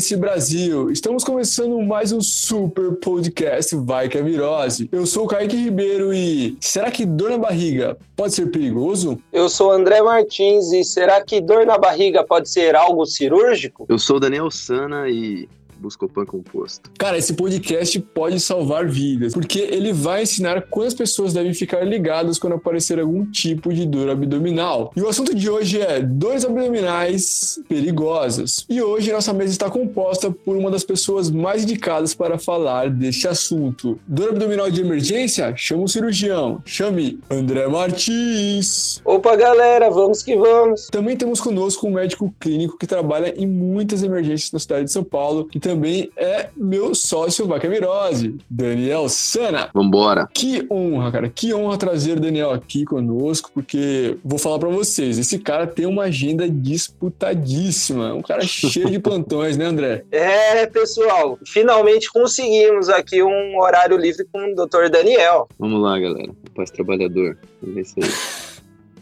Catarinense Brasil. Estamos começando mais um super podcast Vai que é Virose. Eu sou o Kaique Ribeiro e será que dor na barriga pode ser perigoso? Eu sou o André Martins e será que dor na barriga pode ser algo cirúrgico? Eu sou o Daniel Sana e Buscopan composto. Cara, esse podcast pode salvar vidas, porque ele vai ensinar quantas pessoas devem ficar ligadas quando aparecer algum tipo de dor abdominal. E o assunto de hoje é dores abdominais perigosas. E hoje nossa mesa está composta por uma das pessoas mais indicadas para falar deste assunto. Dor abdominal de emergência? Chama o cirurgião. Chame André Martins. Opa, galera, vamos que vamos. Também temos conosco um médico clínico que trabalha em muitas emergências na cidade de São Paulo e também é meu sócio Vacamirose, Daniel Sana. Vambora. Que honra, cara. Que honra trazer o Daniel aqui conosco, porque vou falar para vocês, esse cara tem uma agenda disputadíssima. Um cara cheio de plantões, né, André? É, pessoal. Finalmente conseguimos aqui um horário livre com o Dr. Daniel. Vamos lá, galera. Paz trabalhador. É isso aí.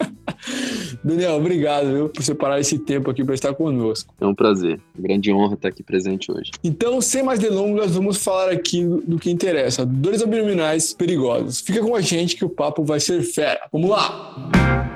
Daniel, obrigado viu, por separar esse tempo aqui para estar conosco. É um prazer. Grande honra estar aqui presente hoje. Então, sem mais delongas, vamos falar aqui do que interessa: dores abdominais perigosas. Fica com a gente que o papo vai ser fera. Vamos lá!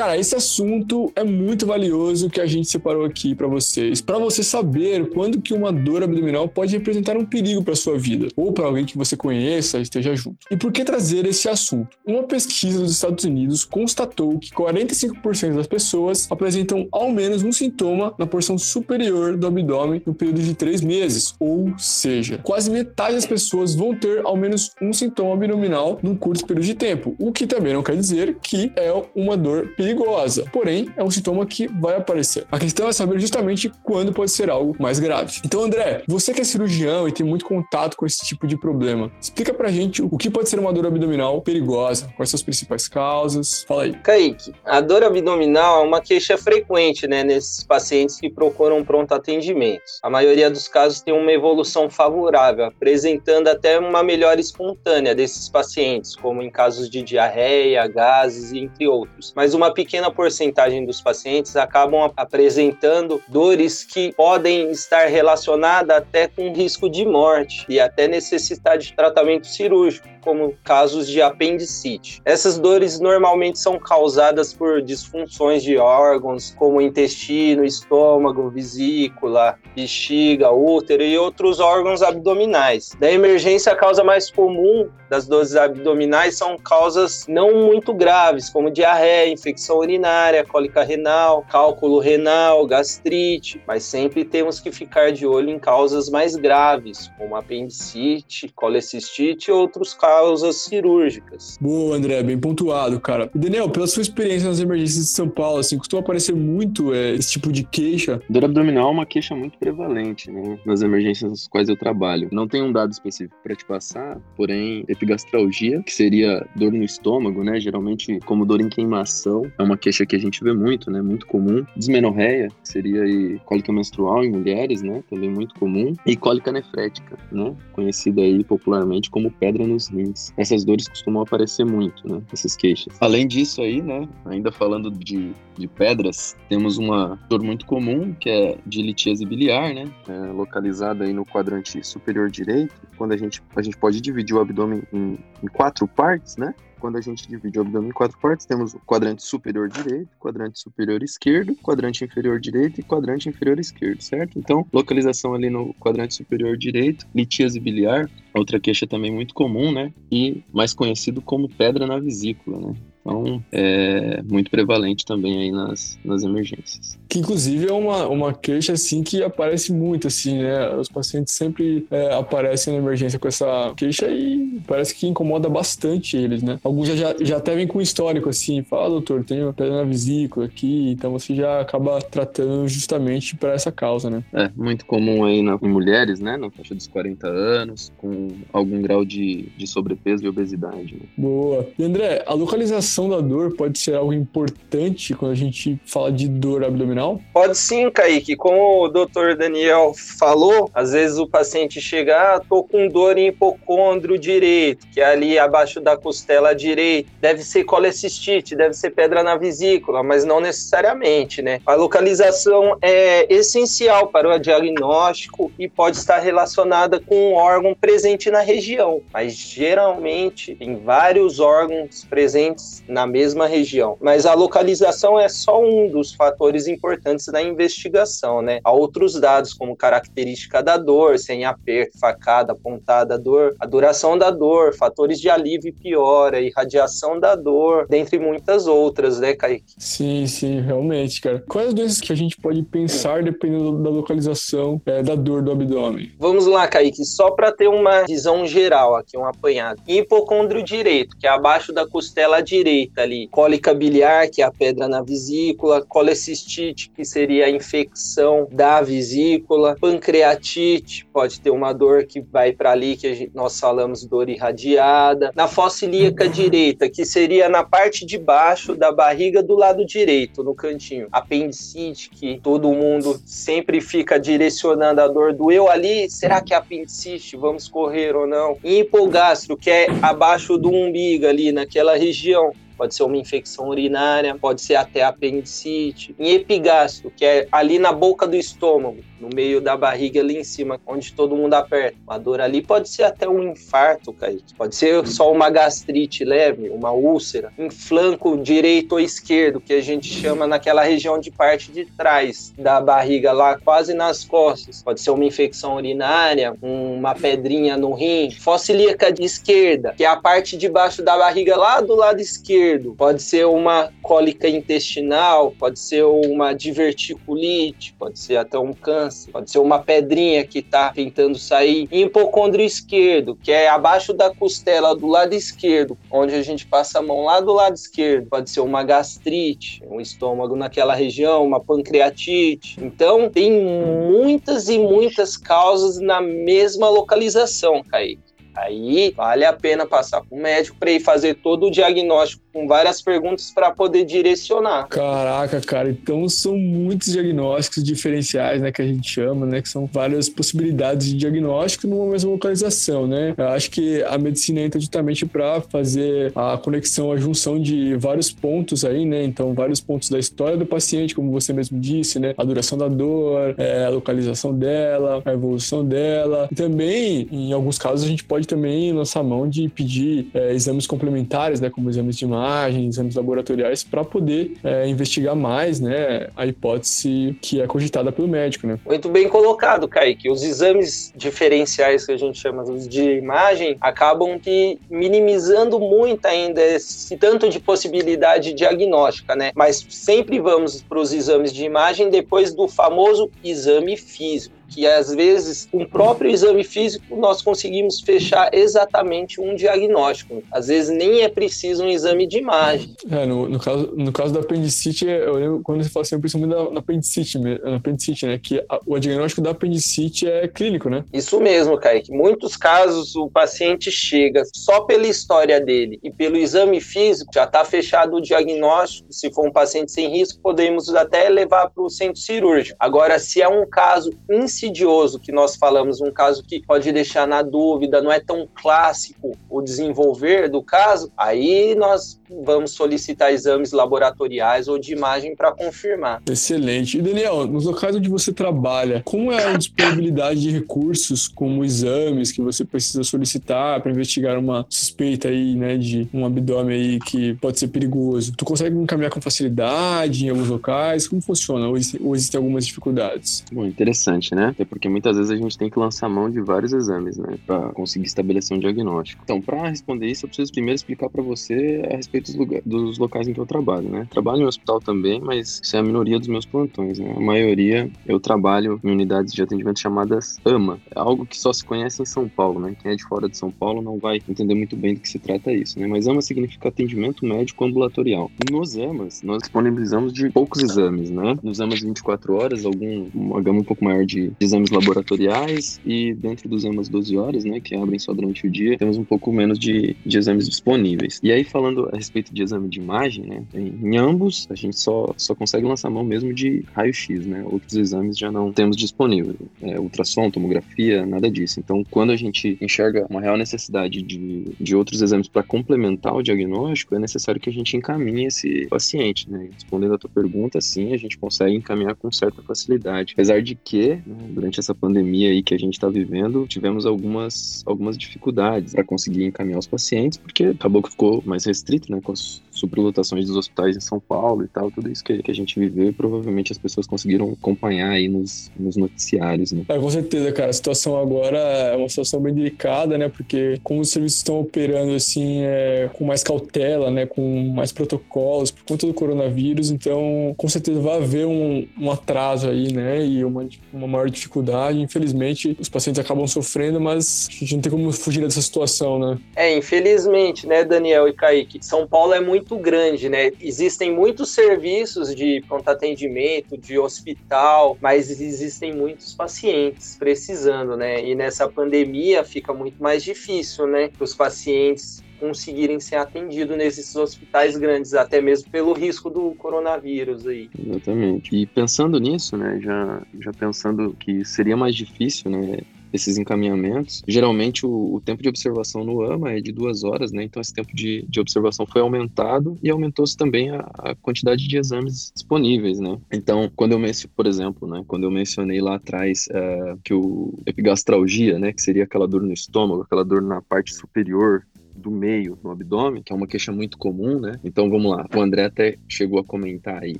Cara, esse assunto é muito valioso que a gente separou aqui para vocês, para você saber quando que uma dor abdominal pode representar um perigo para sua vida ou para alguém que você conheça esteja junto. E por que trazer esse assunto? Uma pesquisa dos Estados Unidos constatou que 45% das pessoas apresentam ao menos um sintoma na porção superior do abdômen no período de três meses, ou seja, quase metade das pessoas vão ter ao menos um sintoma abdominal num curto período de tempo, o que também não quer dizer que é uma dor perigosa perigosa, porém é um sintoma que vai aparecer. A questão é saber justamente quando pode ser algo mais grave. Então, André, você que é cirurgião e tem muito contato com esse tipo de problema, explica pra gente o que pode ser uma dor abdominal perigosa, quais são as principais causas. Fala aí. Kaique, a dor abdominal é uma queixa frequente, né, nesses pacientes que procuram pronto atendimento. A maioria dos casos tem uma evolução favorável, apresentando até uma melhora espontânea desses pacientes, como em casos de diarreia, gases, entre outros. Mas uma pequena porcentagem dos pacientes acabam apresentando dores que podem estar relacionadas até com risco de morte e até necessitar de tratamento cirúrgico como casos de apendicite. Essas dores normalmente são causadas por disfunções de órgãos, como intestino, estômago, vesícula, bexiga, útero e outros órgãos abdominais. Da emergência, a causa mais comum das dores abdominais são causas não muito graves, como diarreia, infecção urinária, cólica renal, cálculo renal, gastrite, mas sempre temos que ficar de olho em causas mais graves, como apendicite, colecistite e outros casos causas cirúrgicas. Boa, André, bem pontuado, cara. Daniel, pela sua experiência nas emergências de São Paulo, assim, costuma aparecer muito é, esse tipo de queixa? Dor abdominal é uma queixa muito prevalente, né, nas emergências nas quais eu trabalho. Não tem um dado específico para te passar, porém, epigastralgia, que seria dor no estômago, né, geralmente como dor em queimação, é uma queixa que a gente vê muito, né, muito comum. Dismenorreia, que seria aí cólica menstrual em mulheres, né, também muito comum. E cólica nefrética, né, conhecida aí popularmente como pedra nos rins. Essas dores costumam aparecer muito, né? Essas queixas. Além disso aí, né? Ainda falando de, de pedras, temos uma dor muito comum que é de litíase biliar, né? É, localizada aí no quadrante superior direito. Quando a gente, a gente pode dividir o abdômen em, em quatro partes, né? quando a gente divide o abdômen em quatro partes, temos o quadrante superior direito, quadrante superior esquerdo, quadrante inferior direito e quadrante inferior esquerdo, certo? Então, localização ali no quadrante superior direito, litíase biliar, outra queixa também muito comum, né? E mais conhecido como pedra na vesícula, né? Então, é muito prevalente também aí nas, nas emergências. Que, inclusive, é uma, uma queixa, assim, que aparece muito, assim, né? Os pacientes sempre é, aparecem na emergência com essa queixa e parece que incomoda bastante eles, né? Alguns já, já até vêm com histórico, assim, fala, ah, doutor, uma pedra na vesícula aqui, então você já acaba tratando justamente para essa causa, né? É, muito comum aí na, em mulheres, né? Na faixa dos 40 anos, com algum grau de, de sobrepeso e obesidade. Né? Boa. E, André, a localização da dor pode ser algo importante quando a gente fala de dor abdominal abdominal? Pode sim, Kaique. Como o doutor Daniel falou, às vezes o paciente chega, ah, tô com dor em hipocôndrio direito, que é ali abaixo da costela direita. Deve ser colecistite, deve ser pedra na vesícula, mas não necessariamente, né? A localização é essencial para o diagnóstico e pode estar relacionada com um órgão presente na região, mas geralmente tem vários órgãos presentes na mesma região. Mas a localização é só um dos fatores importantes da investigação, né? Há outros dados, como característica da dor, sem aperto, facada, pontada, dor, a duração da dor, fatores de alívio e piora, irradiação da dor, dentre muitas outras, né, Kaique? Sim, sim, realmente, cara. Quais as doenças que a gente pode pensar dependendo da localização é, da dor do abdômen? Vamos lá, Kaique, só para ter uma visão geral aqui, um apanhado. Hipocôndrio direito, que é abaixo da costela direita ali. Cólica biliar, que é a pedra na vesícula. Colecistite, que seria a infecção da vesícula. Pancreatite, pode ter uma dor que vai para ali, que gente, nós falamos dor irradiada. Na fossa ilíaca direita, que seria na parte de baixo da barriga do lado direito, no cantinho. Apendicite, que todo mundo sempre fica direcionando a dor do eu ali, será que é apendicite? Vamos correr ou não? E hipogastro, que é abaixo do umbigo ali, naquela região pode ser uma infecção urinária, pode ser até apendicite. Em epigastro, que é ali na boca do estômago, no meio da barriga ali em cima, onde todo mundo aperta. Uma dor ali pode ser até um infarto, Kaique. Pode ser só uma gastrite leve, uma úlcera. Em flanco direito ou esquerdo, que a gente chama naquela região de parte de trás da barriga, lá quase nas costas. Pode ser uma infecção urinária, uma pedrinha no rim. Fossa ilíaca esquerda, que é a parte de baixo da barriga lá do lado esquerdo. Pode ser uma cólica intestinal, pode ser uma diverticulite, pode ser até um câncer pode ser uma pedrinha que está tentando sair. E hipocôndrio esquerdo, que é abaixo da costela do lado esquerdo, onde a gente passa a mão lá do lado esquerdo. Pode ser uma gastrite, um estômago naquela região, uma pancreatite. Então, tem muitas e muitas causas na mesma localização, Kaique. Aí vale a pena passar para o médico para ir fazer todo o diagnóstico com várias perguntas para poder direcionar. Caraca, cara, então são muitos diagnósticos diferenciais, né, que a gente chama, né, que são várias possibilidades de diagnóstico numa mesma localização, né? Eu acho que a medicina entra justamente para fazer a conexão, a junção de vários pontos aí, né? Então, vários pontos da história do paciente, como você mesmo disse, né? A duração da dor, é, a localização dela, a evolução dela. E também, em alguns casos, a gente pode também lançar mão de pedir é, exames complementares, né, como exames de imagem, exames laboratoriais, para poder é, investigar mais, né, a hipótese que é cogitada pelo médico, né. Muito bem colocado, Kaique. Os exames diferenciais que a gente chama de imagem acabam que minimizando muito ainda esse tanto de possibilidade diagnóstica, né, mas sempre vamos para os exames de imagem depois do famoso exame físico que às vezes, com o próprio exame físico, nós conseguimos fechar exatamente um diagnóstico. Às vezes nem é preciso um exame de imagem. É, no, no, caso, no caso da apendicite, eu lembro quando você fala assim, principalmente da, da apendicite, na apendicite, né? Que a, o diagnóstico da apendicite é clínico, né? Isso mesmo, Kaique. Muitos casos o paciente chega só pela história dele e pelo exame físico, já está fechado o diagnóstico. Se for um paciente sem risco, podemos até levar para o centro cirúrgico. Agora, se é um caso incidente, insidioso que nós falamos, um caso que pode deixar na dúvida, não é tão clássico o desenvolver do caso, aí nós vamos solicitar exames laboratoriais ou de imagem para confirmar. Excelente. E Daniel, nos locais onde você trabalha, como é a disponibilidade de recursos como exames que você precisa solicitar para investigar uma suspeita aí, né, de um abdômen aí que pode ser perigoso? Tu consegue encaminhar com facilidade em alguns locais? Como funciona? Ou, ou existem algumas dificuldades? Bom, interessante, né? Até porque muitas vezes a gente tem que lançar mão de vários exames, né, para conseguir estabelecer um diagnóstico. Então, para responder isso, eu preciso primeiro explicar para você a respeito dos, lugar, dos locais em que eu trabalho, né? Trabalho em hospital também, mas isso é a minoria dos meus plantões, né? A maioria eu trabalho em unidades de atendimento chamadas AMA. É algo que só se conhece em São Paulo, né? Quem é de fora de São Paulo não vai entender muito bem do que se trata isso, né? Mas AMA significa atendimento médico ambulatorial. Nos AMAs, nós disponibilizamos de poucos exames, né? Nos AMAs 24 horas, algum, uma gama um pouco maior de exames laboratoriais e dentro dos EMAs 12 horas, né, que abrem só durante o dia, temos um pouco menos de, de exames disponíveis. E aí, falando a respeito de exame de imagem, né, em ambos a gente só, só consegue lançar mão mesmo de raio-x, né? Outros exames já não temos disponível. É, ultrassom, tomografia, nada disso. Então, quando a gente enxerga uma real necessidade de, de outros exames para complementar o diagnóstico, é necessário que a gente encaminhe esse paciente, né? Respondendo a tua pergunta, sim, a gente consegue encaminhar com certa facilidade. Apesar de que, né, durante essa pandemia aí que a gente está vivendo, tivemos algumas, algumas dificuldades para conseguir encaminhar os pacientes, porque acabou que ficou mais restrito, né? Com as superlotações dos hospitais em São Paulo e tal, tudo isso que, que a gente viveu e provavelmente as pessoas conseguiram acompanhar aí nos, nos noticiários, né? É, com certeza, cara. A situação agora é uma situação bem delicada, né? Porque como os serviços estão operando assim é, com mais cautela, né? Com mais protocolos por conta do coronavírus, então com certeza vai haver um, um atraso aí, né? E uma, uma maior dificuldade. Infelizmente, os pacientes acabam sofrendo, mas a gente não tem como fugir dessa situação, né? É, infelizmente, né, Daniel e Kaique? São Paulo é muito grande, né? Existem muitos serviços de pronto atendimento, de hospital, mas existem muitos pacientes precisando, né? E nessa pandemia fica muito mais difícil, né? Os pacientes conseguirem ser atendidos nesses hospitais grandes, até mesmo pelo risco do coronavírus aí. Exatamente. E pensando nisso, né, já, já pensando que seria mais difícil, né, esses encaminhamentos. Geralmente o, o, tempo de observação no AMA é de duas horas, né? Então esse tempo de, de observação foi aumentado e aumentou-se também a, a, quantidade de exames disponíveis, né? Então, quando eu mencionei, por exemplo, né? Quando eu mencionei lá atrás uh, que o epigastralgia, né? Que seria aquela dor no estômago, aquela dor na parte superior do meio no abdômen, que é uma queixa muito comum, né? Então vamos lá. O André até chegou a comentar aí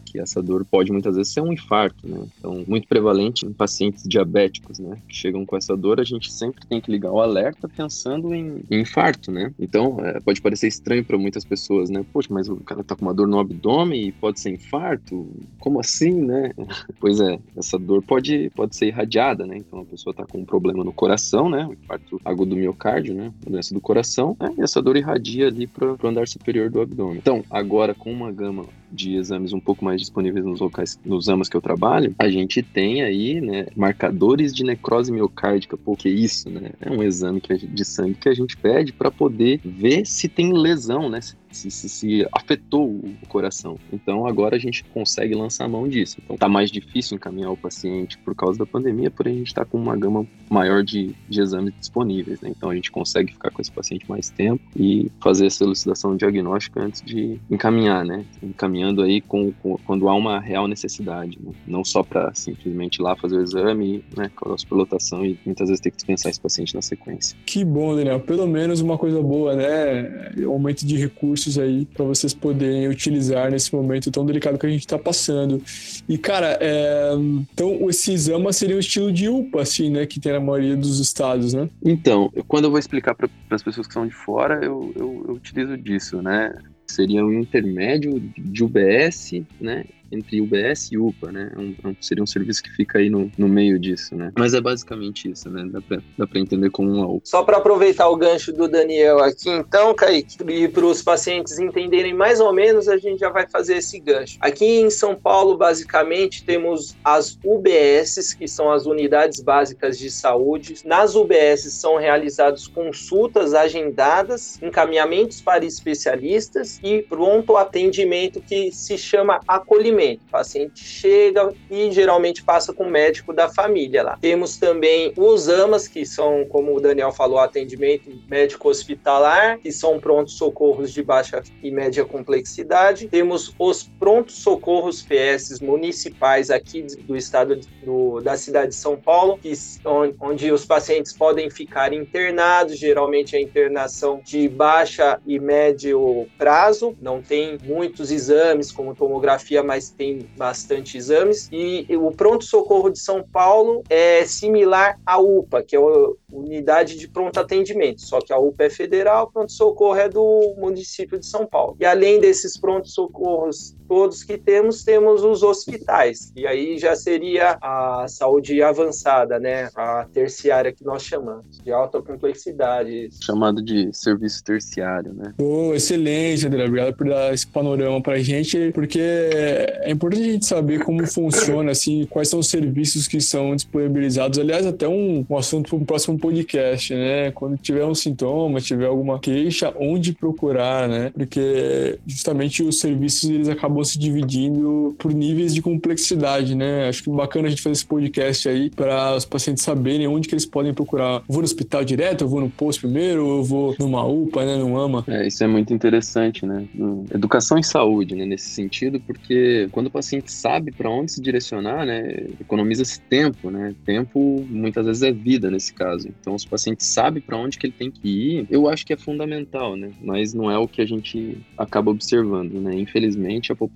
que essa dor pode muitas vezes ser um infarto, né? Então, muito prevalente em pacientes diabéticos, né? Que chegam com essa dor, a gente sempre tem que ligar o alerta pensando em, infarto, né? Então, é, pode parecer estranho para muitas pessoas, né? Poxa, mas o cara tá com uma dor no abdômen e pode ser infarto? Como assim, né? pois é, essa dor pode, pode ser irradiada, né? Então, a pessoa tá com um problema no coração, né? Um infarto agudo do miocárdio, né? Uma doença do coração, né? E essa dor irradia ali para o andar superior do abdômen. Então, agora com uma gama de exames um pouco mais disponíveis nos locais, nos amas que eu trabalho, a gente tem aí, né, marcadores de necrose miocárdica. Pô, que isso, né? É um exame que de sangue que a gente pede para poder ver se tem lesão, né? Se se, se, afetou o coração. Então agora a gente consegue lançar a mão disso. Então tá mais difícil encaminhar o paciente por causa da pandemia, porém a gente está com uma gama maior de, de exames disponíveis. Né? Então a gente consegue ficar com esse paciente mais tempo e fazer essa elucidação diagnóstica antes de encaminhar, né? Encaminhando aí com, com quando há uma real necessidade, né? não só para simplesmente ir lá fazer o exame, né? A superlotação e muitas vezes ter que dispensar esse paciente na sequência. Que bom, Daniel. Pelo menos uma coisa boa, né? Aumento de recursos recursos aí para vocês poderem utilizar nesse momento tão delicado que a gente está passando. E, cara, é... então esse exame seria um estilo de UPA, assim, né? Que tem na maioria dos estados, né? Então, quando eu vou explicar para as pessoas que são de fora, eu, eu, eu utilizo disso, né? Seria um intermédio de UBS, né? Entre UBS e UPA, né? É um, é um, seria um serviço que fica aí no, no meio disso, né? Mas é basicamente isso, né? Dá pra, dá pra entender como um UPA. Só para aproveitar o gancho do Daniel aqui, então, Kaique, e para os pacientes entenderem mais ou menos, a gente já vai fazer esse gancho. Aqui em São Paulo, basicamente, temos as UBSs, que são as unidades básicas de saúde. Nas UBSs são realizadas consultas agendadas, encaminhamentos para especialistas e pronto atendimento que se chama acolhimento O paciente chega e geralmente passa com o médico da família lá. Temos também os AMAs, que são, como o Daniel falou, atendimento médico hospitalar, que são prontos socorros de baixa e média complexidade. Temos os prontos socorros PS municipais aqui do estado do, da cidade de São Paulo, que, onde, onde os pacientes podem ficar internados, geralmente a internação de baixa e médio prazo, não tem muitos exames como tomografia, mas tem bastante exames. E o pronto-socorro de São Paulo é similar à UPA, que é a Unidade de Pronto Atendimento, só que a UPA é federal, pronto-socorro é do município de São Paulo. E além desses pronto-socorros todos que temos, temos os hospitais. E aí já seria a saúde avançada, né? A terciária que nós chamamos, de alta complexidade. Chamado de serviço terciário, né? Pô, excelente, André. Obrigado por dar esse panorama pra gente, porque é importante a gente saber como funciona, assim, quais são os serviços que são disponibilizados. Aliás, até um, um assunto para um próximo podcast, né? Quando tiver um sintoma, tiver alguma queixa, onde procurar, né? Porque justamente os serviços eles acabam se dividindo por níveis de complexidade, né? Acho que bacana a gente fazer esse podcast aí para os pacientes saberem onde que eles podem procurar. Eu vou no hospital direto, eu vou no posto primeiro, eu vou numa UPA, né? No AMA. É, isso é muito interessante, né? Educação em saúde, né? Nesse sentido, porque quando o paciente sabe para onde se direcionar, né? Economiza-se tempo, né? Tempo muitas vezes é vida nesse caso. Então, se o paciente sabe para onde que ele tem que ir, eu acho que é fundamental, né? Mas não é o que a gente acaba observando, né? Infelizmente, a população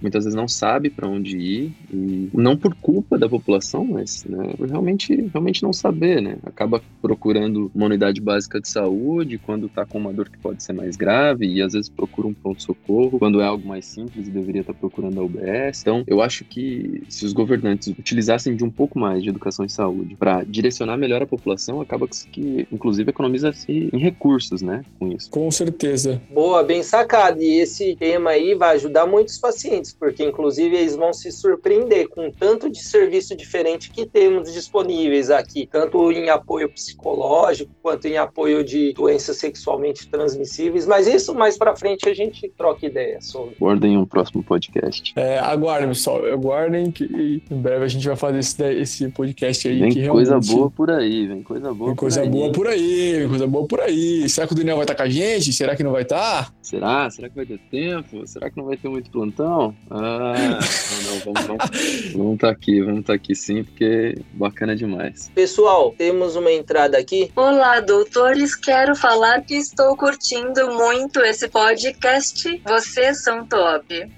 muitas vezes não sabe para onde ir e não por culpa da população, mas né, realmente, realmente não saber, né? Acaba procurando uma unidade básica de saúde quando está com uma dor que pode ser mais grave e às vezes procura um pronto-socorro quando é algo mais simples e deveria estar tá procurando a UBS. Então, eu acho que se os governantes utilizassem de um pouco mais de educação em saúde para direcionar melhor a população, acaba que, inclusive, economiza-se em recursos, né? Com isso. Com certeza. Boa, bem sacado. E esse tema aí vai ajudar muitos pacientes, porque, inclusive, eles vão se surpreender com tanto de serviço diferente que temos disponíveis aqui, tanto em apoio psicológico quanto em apoio de doenças sexualmente transmissíveis. Mas isso mais para frente a gente troca ideia sobre. Aguardem um próximo podcast. É, aguardem, pessoal. Aguardem que em breve a gente vai fazer esse, esse podcast aí. Vem que coisa boa por aí, vem coisa boa vem coisa por boa aí. por aí, vem coisa boa por aí. Será que o Daniel vai estar com a gente? Será que não vai estar? Será? Será que vai ter tempo? Será que não vai ter muito plantão? Ah, não, não, vamos, vamos, vamos tá aqui, vamos estar tá aqui sim, porque bacana demais. Pessoal, temos uma entrada aqui. Olá, doutores. Quero falar que estou curtindo muito esse podcast. Vocês são top.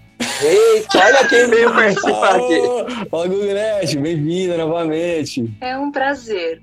Eita, olha quem veio participar aqui. Fala, Gugunete, bem-vinda novamente. É um prazer.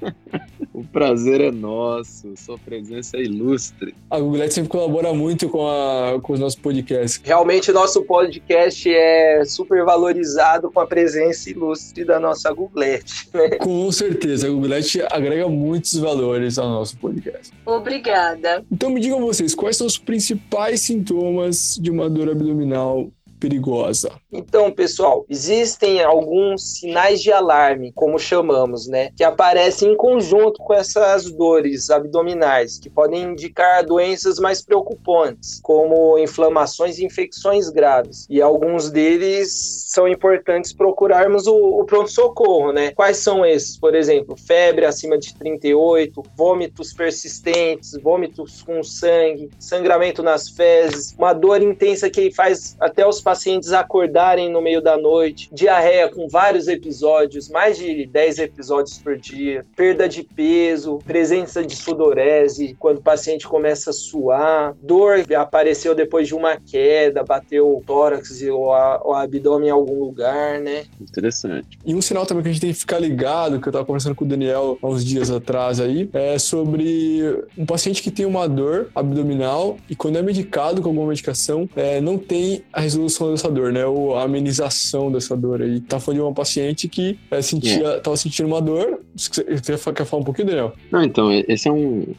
O prazer é nosso, sua presença é ilustre. A Google sempre colabora muito com, a, com os nossos podcasts. Realmente, nosso podcast é super valorizado com a presença ilustre da nossa Googlete. Né? Com certeza, a Googlete agrega muitos valores ao nosso podcast. Obrigada. Então me digam vocês, quais são os principais sintomas de uma dor abdominal perigosa? Então, pessoal, existem alguns sinais de alarme, como chamamos, né, que aparecem em conjunto com essas dores abdominais, que podem indicar doenças mais preocupantes, como inflamações e infecções graves. E alguns deles são importantes procurarmos o, o pronto-socorro, né? Quais são esses? Por exemplo, febre acima de 38, vômitos persistentes, vômitos com sangue, sangramento nas fezes, uma dor intensa que faz até os pacientes acordarem no meio da noite, diarreia com vários episódios, mais de 10 episódios por dia, perda de peso, presença de sudorese, quando o paciente começa a suar, dor que apareceu depois de uma queda, bateu o tórax ou o abdômen em algum lugar, né? Interessante. E um sinal também que a gente tem que ficar ligado, que eu estava conversando com o Daniel há uns dias atrás aí, é sobre um paciente que tem uma dor abdominal e quando é medicado com alguma medicação, é, não tem a resolução dessa dor, né? Ou a amenização dessa dor aí. Tá falando de uma paciente que é, sentia, yeah. tava sentindo uma dor. Você quer falar um pouquinho, Daniel? Não, então, esse é um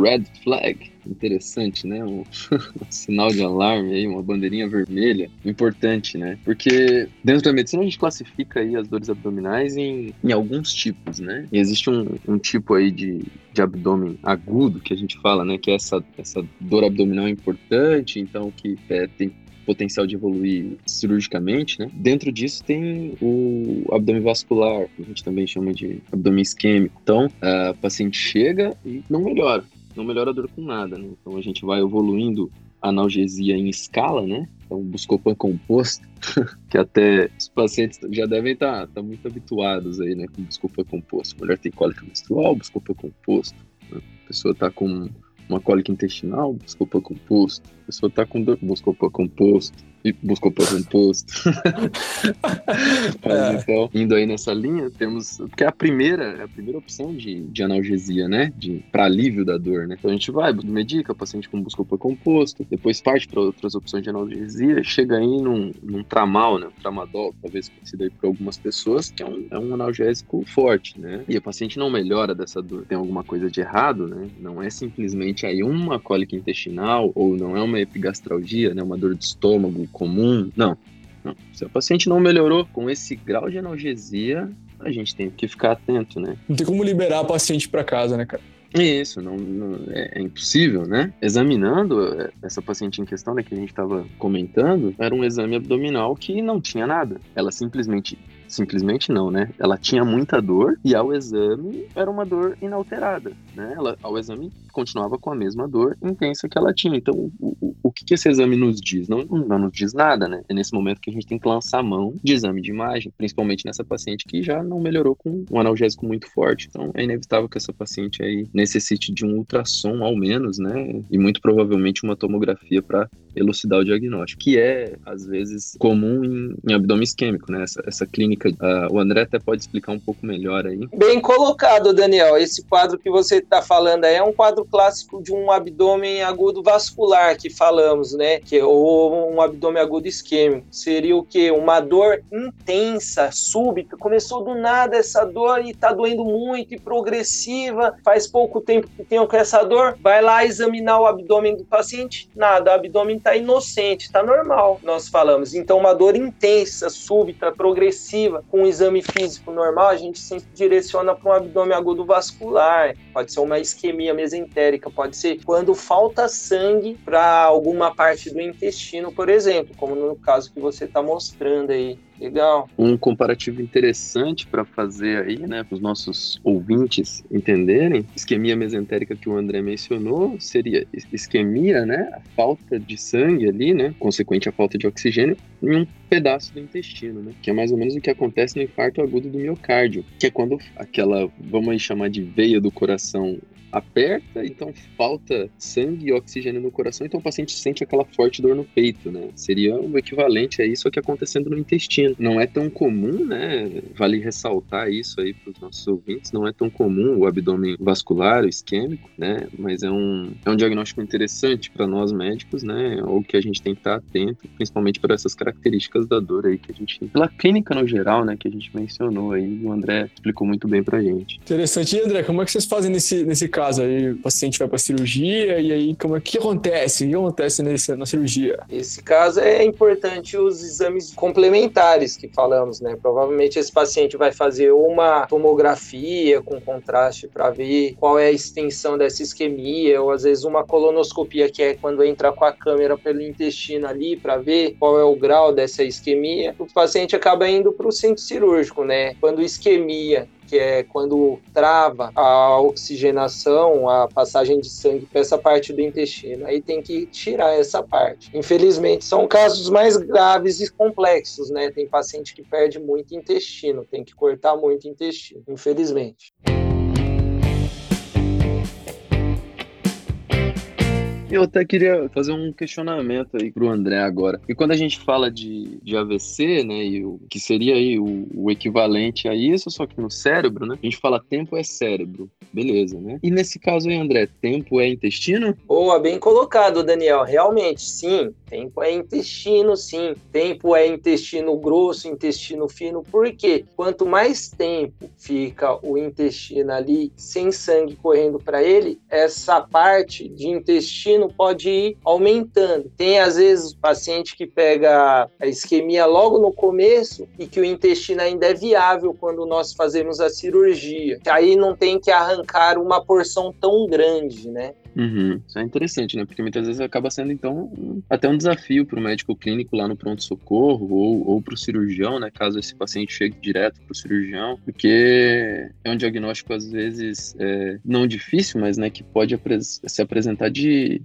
red flag interessante, né? Um, um, sinal de alarme aí, uma bandeirinha vermelha, importante, né? Porque dentro da medicina a gente classifica aí as dores abdominais em, em alguns tipos, né? E existe um, um tipo aí de, de abdômen agudo que a gente fala, né? Que é essa, essa dor abdominal importante, então que é, tem potencial de evoluir cirurgicamente, né? Dentro disso tem o abdômen vascular, que a gente também chama de abdômen isquêmico. Então, a paciente chega e não melhora, não melhora a dor com nada, né? Então a gente vai evoluindo a analgesia em escala, né? Então, Buscopan composto, que até os pacientes já devem estar, tá, tá muito habituados aí, né? Com Buscopan composto. Mulher tem cólica menstrual, Buscopan composto. Né? A pessoa está com uma cólica intestinal, Buscopan composto. A pessoa está com dor, Buscopan composto. e buscou por um posto. Mas é. então, indo aí nessa linha, temos. Porque é a primeira, é a primeira opção de, de analgesia, né? De, para alívio da dor, né? Então a gente vai, medica o paciente com buscopan composto, depois parte para outras opções de analgesia, chega aí num, num tramal, né? tramadol, talvez conhecido aí por algumas pessoas, que é um, é um analgésico forte, né? E o paciente não melhora dessa dor, tem alguma coisa de errado, né? Não é simplesmente aí uma cólica intestinal ou não é uma epigastralgia, né? Uma dor de estômago comum. Não. não. Se o paciente não melhorou com esse grau de analgesia, a gente tem que ficar atento, né? Não tem como liberar o paciente para casa, né, cara? Isso, não, não é, é, impossível, né? Examinando é, essa paciente em questão, né, que a gente estava comentando, era um exame abdominal que não tinha nada. Ela simplesmente simplesmente não, né? Ela tinha muita dor e ao exame era uma dor inalterada, né? Ela, ao exame continuava com a mesma dor intensa que ela tinha. Então, o, o, o que, esse exame nos diz? Não, não nos diz nada, né? É nesse momento que a gente tem que lançar a mão de exame de imagem, principalmente nessa paciente que já não melhorou com um analgésico muito forte. Então, é inevitável que essa paciente aí necessite de um ultrassom, ao menos, né? E muito provavelmente uma tomografia para elucidar o diagnóstico, que é, às vezes, comum em, em abdômen isquêmico, né? Essa, essa clínica, uh, o André até pode explicar um pouco melhor aí. Bem colocado, Daniel. Esse quadro que você está falando aí é um quadro clássico de um abdômen agudo vascular que falamos, né? Que, ou um abdômen agudo isquêmico. Seria o quê? Uma dor intensa, súbita. Começou do nada essa dor e está doendo muito e progressiva. Faz pouco tempo que tenho com essa dor. Vai lá examinar o abdômen do paciente. Nada, o abdômen está inocente, está normal, nós falamos. Então, uma dor intensa, súbita, progressiva, com um exame físico normal, a gente sempre direciona para um abdômen agudo vascular, pode ser uma isquemia mesentérica, pode ser quando falta sangue para alguma parte do intestino, por exemplo, como no caso que você está mostrando aí. Legal. Um comparativo interessante para fazer aí, né, para os nossos ouvintes entenderem, isquemia mesentérica que o André mencionou seria isquemia, né, a falta de sangue ali, né, consequente à falta de oxigênio em um pedaço do intestino, né, que é mais ou menos o que acontece no infarto agudo do miocárdio, que é quando aquela, vamos chamar de veia do coração aperta, então falta sangue e oxigênio no coração, então o paciente sente aquela forte dor no peito, né? Seria o equivalente a isso aqui acontecendo no intestino. Não é tão comum, né? Vale ressaltar isso aí para os nossos ouvintes, não é tão comum o abdômen vascular, o isquêmico, né? Mas é um, é um diagnóstico interessante para nós médicos, né? Ou que a gente tem que estar atento, principalmente para essas características da dor aí que a gente, pela clínica no geral, né? Que a gente mencionou aí, o André explicou muito bem pra gente. Interessante. E André, como é que vocês fazem nesse, nesse caso? Caso, aí o paciente vai para cirurgia e aí como é que acontece? O que acontece nesse, na cirurgia? Esse caso é importante os exames complementares que falamos, né? Provavelmente esse paciente vai fazer uma tomografia com contraste para ver qual é a extensão dessa isquemia, ou às vezes uma colonoscopia, que é quando entra com a câmera pelo intestino ali para ver qual é o grau dessa isquemia. O paciente acaba indo para o centro cirúrgico, né? Quando isquemia que é quando trava a oxigenação, a passagem de sangue para essa parte do intestino. Aí tem que tirar essa parte. Infelizmente, são casos mais graves e complexos, né? Tem paciente que perde muito intestino, tem que cortar muito intestino, infelizmente. Eu até queria fazer um questionamento aí pro André agora. E quando a gente fala de, de AVC, né, e o que seria aí o, o equivalente a isso, só que no cérebro, né, a gente fala tempo é cérebro, beleza, né? E nesse caso aí, André, tempo é intestino? Boa, bem colocado, Daniel. Realmente, sim. Tempo é intestino, sim. Tempo é intestino grosso, intestino fino. Por quê? Quanto mais tempo fica o intestino ali sem sangue correndo para ele, essa parte de intestino intestino pode ir aumentando. Tem às vezes paciente que pega a isquemia logo no começo e que o intestino ainda é viável quando nós fazemos a cirurgia. Aí não tem que arrancar uma porção tão grande, né? Uhum. Isso é interessante, né? Porque muitas vezes acaba sendo, então, até um desafio para o médico clínico lá no pronto-socorro ou, ou para o cirurgião, né? Caso esse paciente chegue direto para o cirurgião, porque é um diagnóstico, às vezes, é, não difícil, mas né, que pode se apresentar de,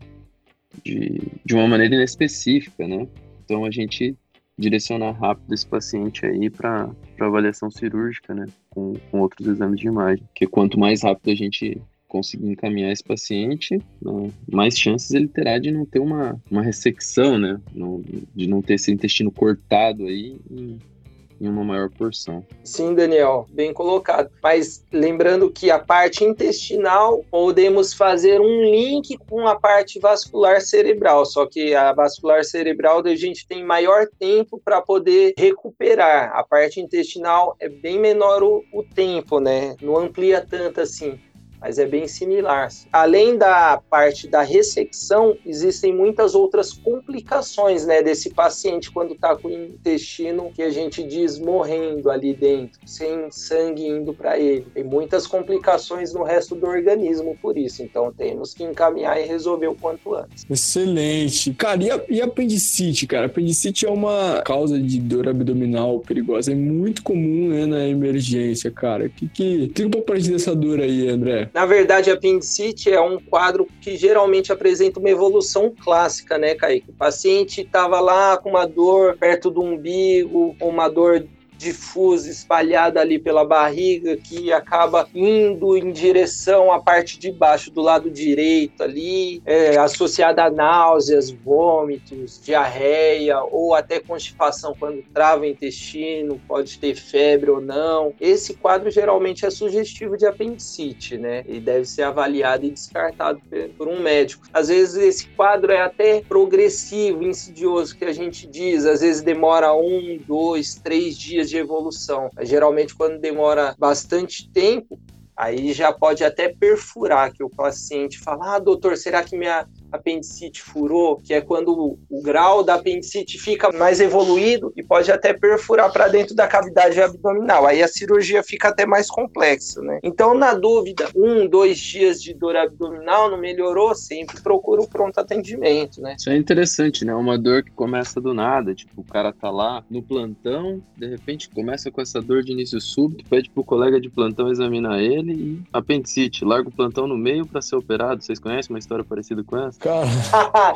de, de uma maneira inespecífica, né? Então, a gente direcionar rápido esse paciente aí para avaliação cirúrgica, né? Com, com outros exames de imagem. Porque quanto mais rápido a gente conseguir encaminhar esse paciente, né, mais chances ele terá de não ter uma, uma ressecção, né? Não, de não ter esse intestino cortado aí em, em uma maior porção. Sim, Daniel, bem colocado. Mas lembrando que a parte intestinal podemos fazer um link com a parte vascular cerebral, só que a vascular cerebral a gente tem maior tempo para poder recuperar. A parte intestinal é bem menor o, o tempo, né? Não amplia tanto assim mas é bem similar. Além da parte da ressecção, existem muitas outras complicações né, desse paciente quando está com o intestino que a gente diz morrendo ali dentro, sem sangue indo para ele. Tem muitas complicações no resto do organismo por isso, então temos que encaminhar e resolver o quanto antes. Excelente. Cara, e, a, e apendicite, cara? Apendicite é uma causa de dor abdominal perigosa, é muito comum né, na emergência, cara. Que, que... Explica um pouco pra gente dessa dor aí, André. Na verdade, a apendicite é um quadro que geralmente apresenta uma evolução clássica, né, Kaique? O paciente estava lá com uma dor perto do umbigo, uma dor difusa, espalhada ali pela barriga, que acaba indo em direção à parte de baixo do lado direito ali, é, associada a náuseas, vômitos, diarreia ou até constipação quando trava o intestino, pode ter febre ou não. Esse quadro geralmente é sugestivo de apendicite, né? E deve ser avaliado e descartado por um médico. Às vezes esse quadro é até progressivo, insidioso, que a gente diz, às vezes demora um, dois, três dias de evolução. Geralmente, quando demora bastante tempo, aí já pode até perfurar, que o paciente fala: Ah, doutor, será que minha apendicite furou, que é quando o, grau da apendicite fica mais evoluído e pode até perfurar para dentro da cavidade abdominal. Aí a cirurgia fica até mais complexa, né? Então, na dúvida, um, dois dias de dor abdominal não melhorou, sempre procura o pronto atendimento, né? Isso é interessante, né? Uma dor que começa do nada, tipo, o cara tá lá no plantão, de repente começa com essa dor de início súbito, pede pro colega de plantão examinar ele e apendicite, larga o plantão no meio para ser operado. Vocês conhecem uma história parecida com essa? Cara,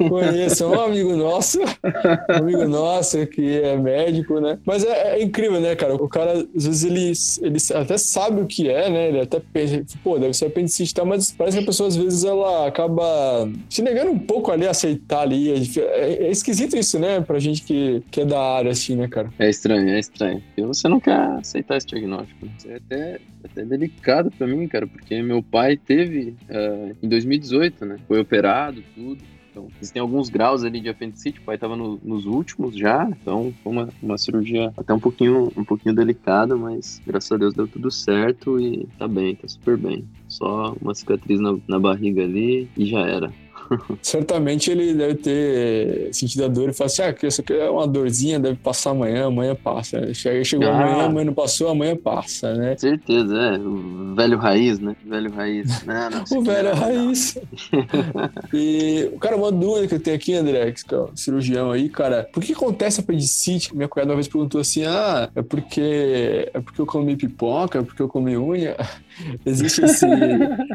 conheço um amigo nosso, um amigo nosso que é médico, né? Mas é, é, incrível, né, cara? O cara, às vezes, ele, ele até sabe o que é, né? Ele até pensa, pô, deve ser apendicite tal, mas parece que a pessoa, às vezes, ela acaba se negando um pouco ali a aceitar ali. É, é esquisito isso, né? Pra gente que, que é da área, assim, né, cara? É estranho, é estranho. E você não quer aceitar esse diagnóstico. Né? É até, até delicado pra mim, cara, porque meu pai teve uh, em 2018, né? Foi operado, tudo. Então, existem alguns graus ali de apendicite, o pai estava no, nos últimos já, então foi uma, uma cirurgia até um pouquinho, um pouquinho delicada, mas graças a Deus deu tudo certo e tá bem, tá super bem. Só uma cicatriz na, na barriga ali e já era. Certamente ele deve ter sentido a dor e falou assim: ah, isso aqui é uma dorzinha, deve passar amanhã, amanhã passa. Chegou ah, amanhã, amanhã não passou, amanhã passa, né? Certeza, é. O velho raiz, né? O velho raiz. Não, não, o velho não, raiz. e, cara, uma dúvida que eu tenho aqui, André, que é um cirurgião aí, cara, por que acontece apendicite? Minha cunhada uma vez perguntou assim: ah, é porque, é porque eu comi pipoca, é porque eu comi unha. Existe esse,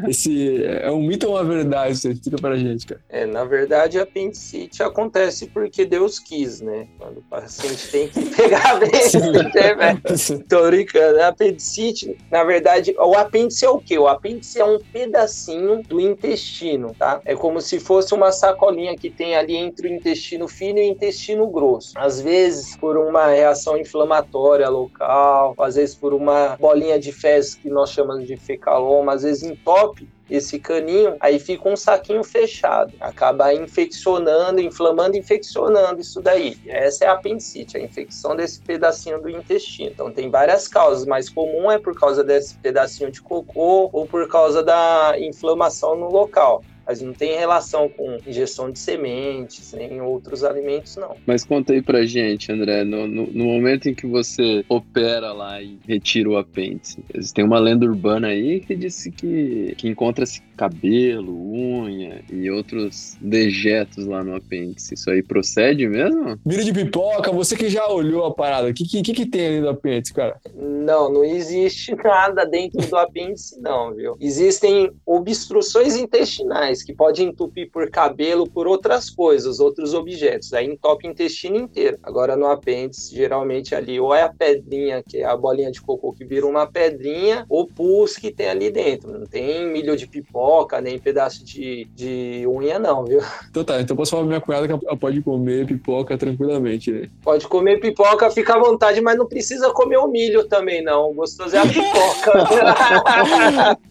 esse. É um mito ou uma verdade? Você explica pra gente, cara. É, na verdade, a apendicite acontece porque Deus quis, né? Quando o paciente tem que pegar a apendicite. Tô brincando. A apendicite, na verdade, o apêndice é o quê? O apêndice é um pedacinho do intestino, tá? É como se fosse uma sacolinha que tem ali entre o intestino fino e o intestino grosso. Às vezes, por uma reação inflamatória local, às vezes por uma bolinha de fezes que nós chamamos de de fecaloma, às vezes entope esse caninho, aí fica um saquinho fechado, acaba infeccionando, inflamando, infeccionando isso daí. Essa é a apendicite, a infecção desse pedacinho do intestino. Então tem várias causas, mais comum é por causa desse pedacinho de cocô ou por causa da inflamação no local mas não tem relação com injeção de sementes, nem outros alimentos, não. Mas conta aí pra gente, André, no, no, no momento em que você opera lá e retira o apêndice, tem uma lenda urbana aí que disse que, que encontra-se cabelo, unha e outros dejetos lá no apêndice. Isso aí procede mesmo? Vira de pipoca, você que já olhou a parada, o que, que, que, tem ali no apêndice, cara? Não, não existe nada dentro do apêndice, não, viu? Existem obstruções intestinais que pode entupir por cabelo, por outras coisas, outros objetos. Aí entope o intestino inteiro. Agora no apêndice, geralmente ali, ou é a pedrinha, que é a bolinha de cocô que vira uma pedrinha, ou pus que tem ali dentro. Não tem milho de pipoca, nem pedaço de, de unha, não, viu? Então tá, então posso falar pra minha cunhada que ela pode comer pipoca tranquilamente, né? Pode comer pipoca, fica à vontade, mas não precisa comer o milho também, não. O gostoso é a pipoca.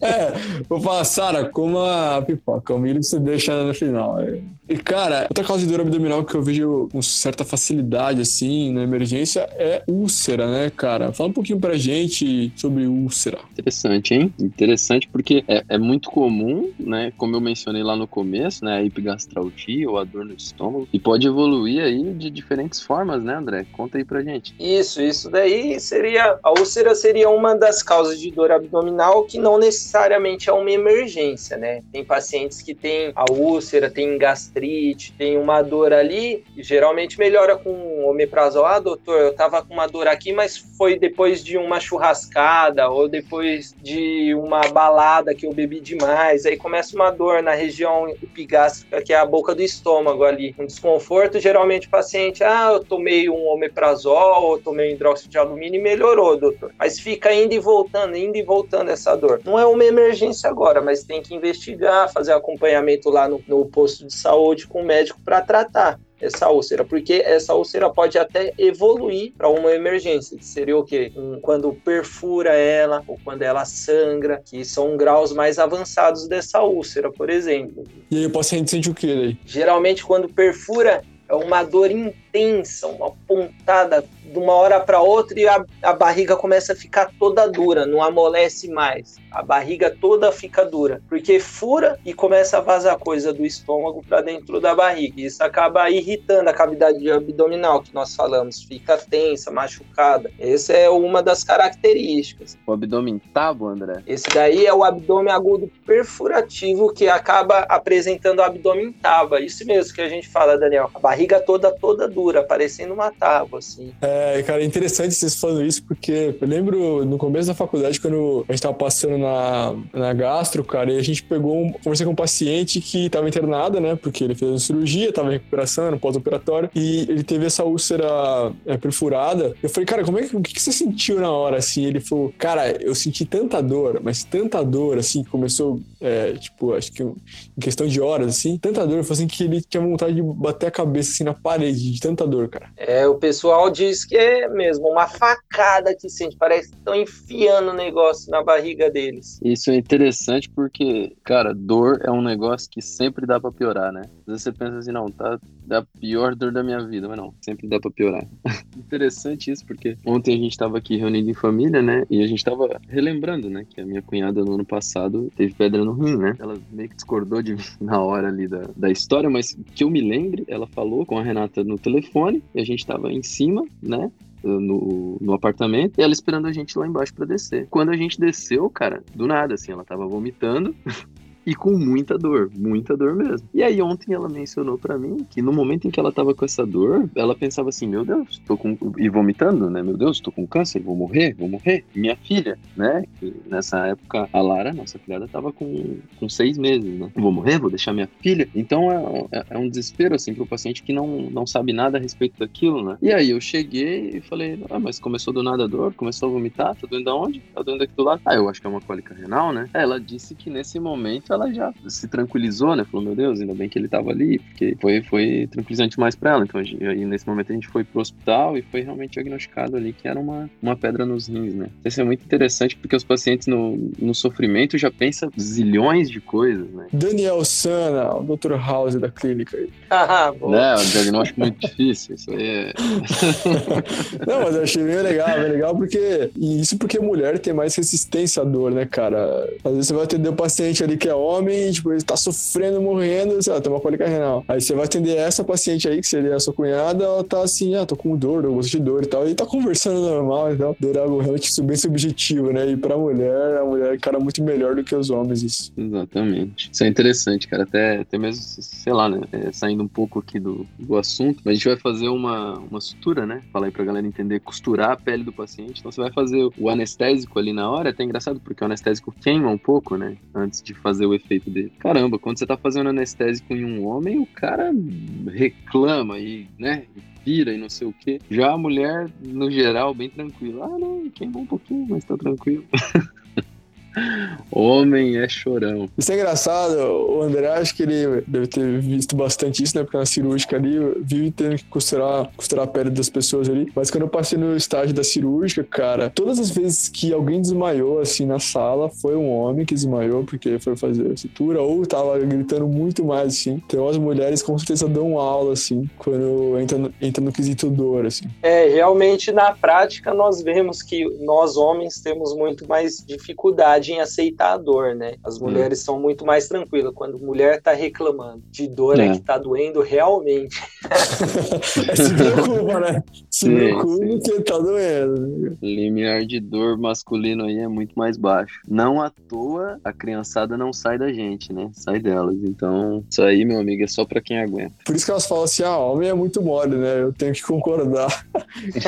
é, vou falar, Sara, coma a pipoca. Milho você deixa no final. E, cara, outra causa de dor abdominal que eu vejo com certa facilidade, assim, na emergência é úlcera, né, cara? Fala um pouquinho pra gente sobre úlcera. Interessante, hein? Interessante porque é, é muito comum, né? Como eu mencionei lá no começo, né? A epigastralgia ou a dor no estômago. E pode evoluir aí de diferentes formas, né, André? Conta aí pra gente. Isso, isso daí seria. A úlcera seria uma das causas de dor abdominal que não necessariamente é uma emergência, né? Tem pacientes que têm a úlcera, tem gastrite, tem uma dor ali, geralmente melhora com omeprazol. Ah, doutor, eu tava com uma dor aqui, mas foi depois de uma churrascada ou depois de uma balada que eu bebi demais. Aí começa uma dor na região epigástrica, que é a boca do estômago ali. Um desconforto, geralmente o paciente, ah, eu tomei um omeprazol, ou tomei um hidróxido de alumínio e melhorou, doutor. Mas fica indo e voltando, indo e voltando essa dor. Não é uma emergência agora, mas tem que investigar, fazer acompanhamento lá no, no posto de saúde com o médico para tratar essa úlcera, porque essa úlcera pode até evoluir para uma emergência, que seria o quê? Um, quando perfura ela ou quando ela sangra, que são graus mais avançados dessa úlcera, por exemplo. E aí o paciente sente o que daí? Geralmente quando perfura é uma dor intensa, uma pontada de uma hora para outra e a, a barriga começa a ficar toda dura, não amolece mais. A barriga toda fica dura, porque fura e começa a vazar coisa do estômago para dentro da barriga. Isso acaba irritando a cavidade abdominal que nós falamos, fica tensa, machucada. Essa é uma das características. O abdômen tábua, André? Esse daí é o abdômen agudo perfurativo que acaba apresentando o abdômen tábua. Isso mesmo que a gente fala, Daniel. A barriga toda toda dura, parecendo uma tábua assim. É, cara, é interessante vocês falando isso porque eu lembro no começo da faculdade quando a gente tava passando na, na gastro, cara, e a gente pegou, um, conversei com um paciente que estava internado, né, porque ele fez uma cirurgia, estava em recuperação, pós-operatório, e ele teve essa úlcera é, perfurada. Eu falei, cara, como é que, o que, que você sentiu na hora, assim? Ele falou, cara, eu senti tanta dor, mas tanta dor, assim, que começou, é, tipo, acho que em questão de horas, assim, tanta dor, foi assim que ele tinha vontade de bater a cabeça, assim, na parede, de tanta dor, cara. É, o pessoal diz que é mesmo uma facada que sente, parece que estão enfiando o negócio na barriga dele deles. Isso é interessante porque, cara, dor é um negócio que sempre dá para piorar, né? Às vezes você pensa assim, não, tá da pior dor da minha vida, mas não, sempre dá para piorar. interessante isso porque ontem a gente tava aqui reunido em família, né? E a gente tava relembrando, né, que a minha cunhada no ano passado teve pedra no rim, né? Ela meio que discordou de mim na hora ali da, da história, mas que eu me lembre, ela falou com a Renata no telefone e a gente tava em cima, né? no, no apartamento e ela esperando a gente lá embaixo para descer. Quando a gente desceu, cara, do nada, assim, ela tava vomitando. e com muita dor, muita dor mesmo. E aí ontem ela mencionou para mim que no momento em que ela tava com essa dor, ela pensava assim, meu Deus, tô com e vomitando, né? Meu Deus, tô com câncer, vou morrer, vou morrer. Minha filha, né? Nessa época a Lara, nossa filhada, tava com, com seis meses, né? Vou morrer, vou deixar minha filha. Então é, é, é um desespero assim pro paciente que não não sabe nada a respeito daquilo, né? E aí eu cheguei e falei, ah, mas começou do nada a dor, começou a vomitar, tá doendo aonde? Tá doendo aqui do lado. Ah, eu acho que é uma cólica renal, né? Ela disse que nesse momento ela já se tranquilizou, né? Falou, meu Deus, ainda bem que ele tava ali, porque foi, foi tranquilizante mais para ela. Então, aí, nesse momento a gente foi pro hospital e foi realmente diagnosticado ali que era uma, uma pedra nos rins, né? Isso é muito interessante porque os pacientes no, no sofrimento já pensam zilhões de coisas, né? Daniel Sana, o Dr. House da clínica aí. Ah, bom. Né? Um diagnóstico muito difícil, isso aí é... Não, mas eu achei bem legal, bem legal porque... E isso porque mulher tem mais resistência à dor, né, cara? Às vezes você vai atender o um paciente ali que é homem tipo, ele tá sofrendo, morrendo, sei lá, tem uma cólica renal. Aí você vai atender essa paciente aí, que seria a sua cunhada, ela tá assim, ah, tô com dor, eu gosto de dor e tal, e tá conversando normal e tal. Dor é algo realmente bem subjetivo, né? E pra mulher, a mulher é cara muito melhor do que os homens, isso. Exatamente. Isso é interessante, cara, até, até mesmo, sei lá, né, é, saindo um pouco aqui do, do assunto, mas a gente vai fazer uma, uma sutura, né? Falar aí pra galera entender, costurar a pele do paciente. Então você vai fazer o anestésico ali na hora, é até engraçado, porque o anestésico queima um pouco, né? Antes de fazer o efeito dele. Caramba, quando você tá fazendo anestésico em um homem, o cara reclama e, né, vira e não sei o que. Já a mulher, no geral, bem tranquila. Ah, não, queimou um pouquinho, mas tá tranquilo. Homem é chorão. Isso é engraçado, o André acho que ele deve ter visto bastante isso, né? Porque na cirúrgica ali, vive tendo que costurar, costurar a pele das pessoas ali. Mas quando eu passei no estágio da cirúrgica, cara, todas as vezes que alguém desmaiou assim na sala, foi um homem que desmaiou porque foi fazer a sutura ou tava gritando muito mais assim. Então as mulheres com certeza dão aula assim, quando entra no, entra no quesito dor, assim. É, realmente na prática nós vemos que nós homens temos muito mais dificuldade dificuldade em aceitar a dor, né? As hum. mulheres hum. são muito mais tranquilas. Quando mulher tá reclamando de dor é, é que tá doendo realmente. se preocupa, né? Se sim, preocupa que tá doendo. Limiar de dor masculino aí é muito mais baixo. Não à toa a criançada não sai da gente, né? Sai delas. Então, isso aí, meu amigo, é só pra quem aguenta. Por isso que elas falam assim: ah, homem é muito mole, né? Eu tenho que concordar.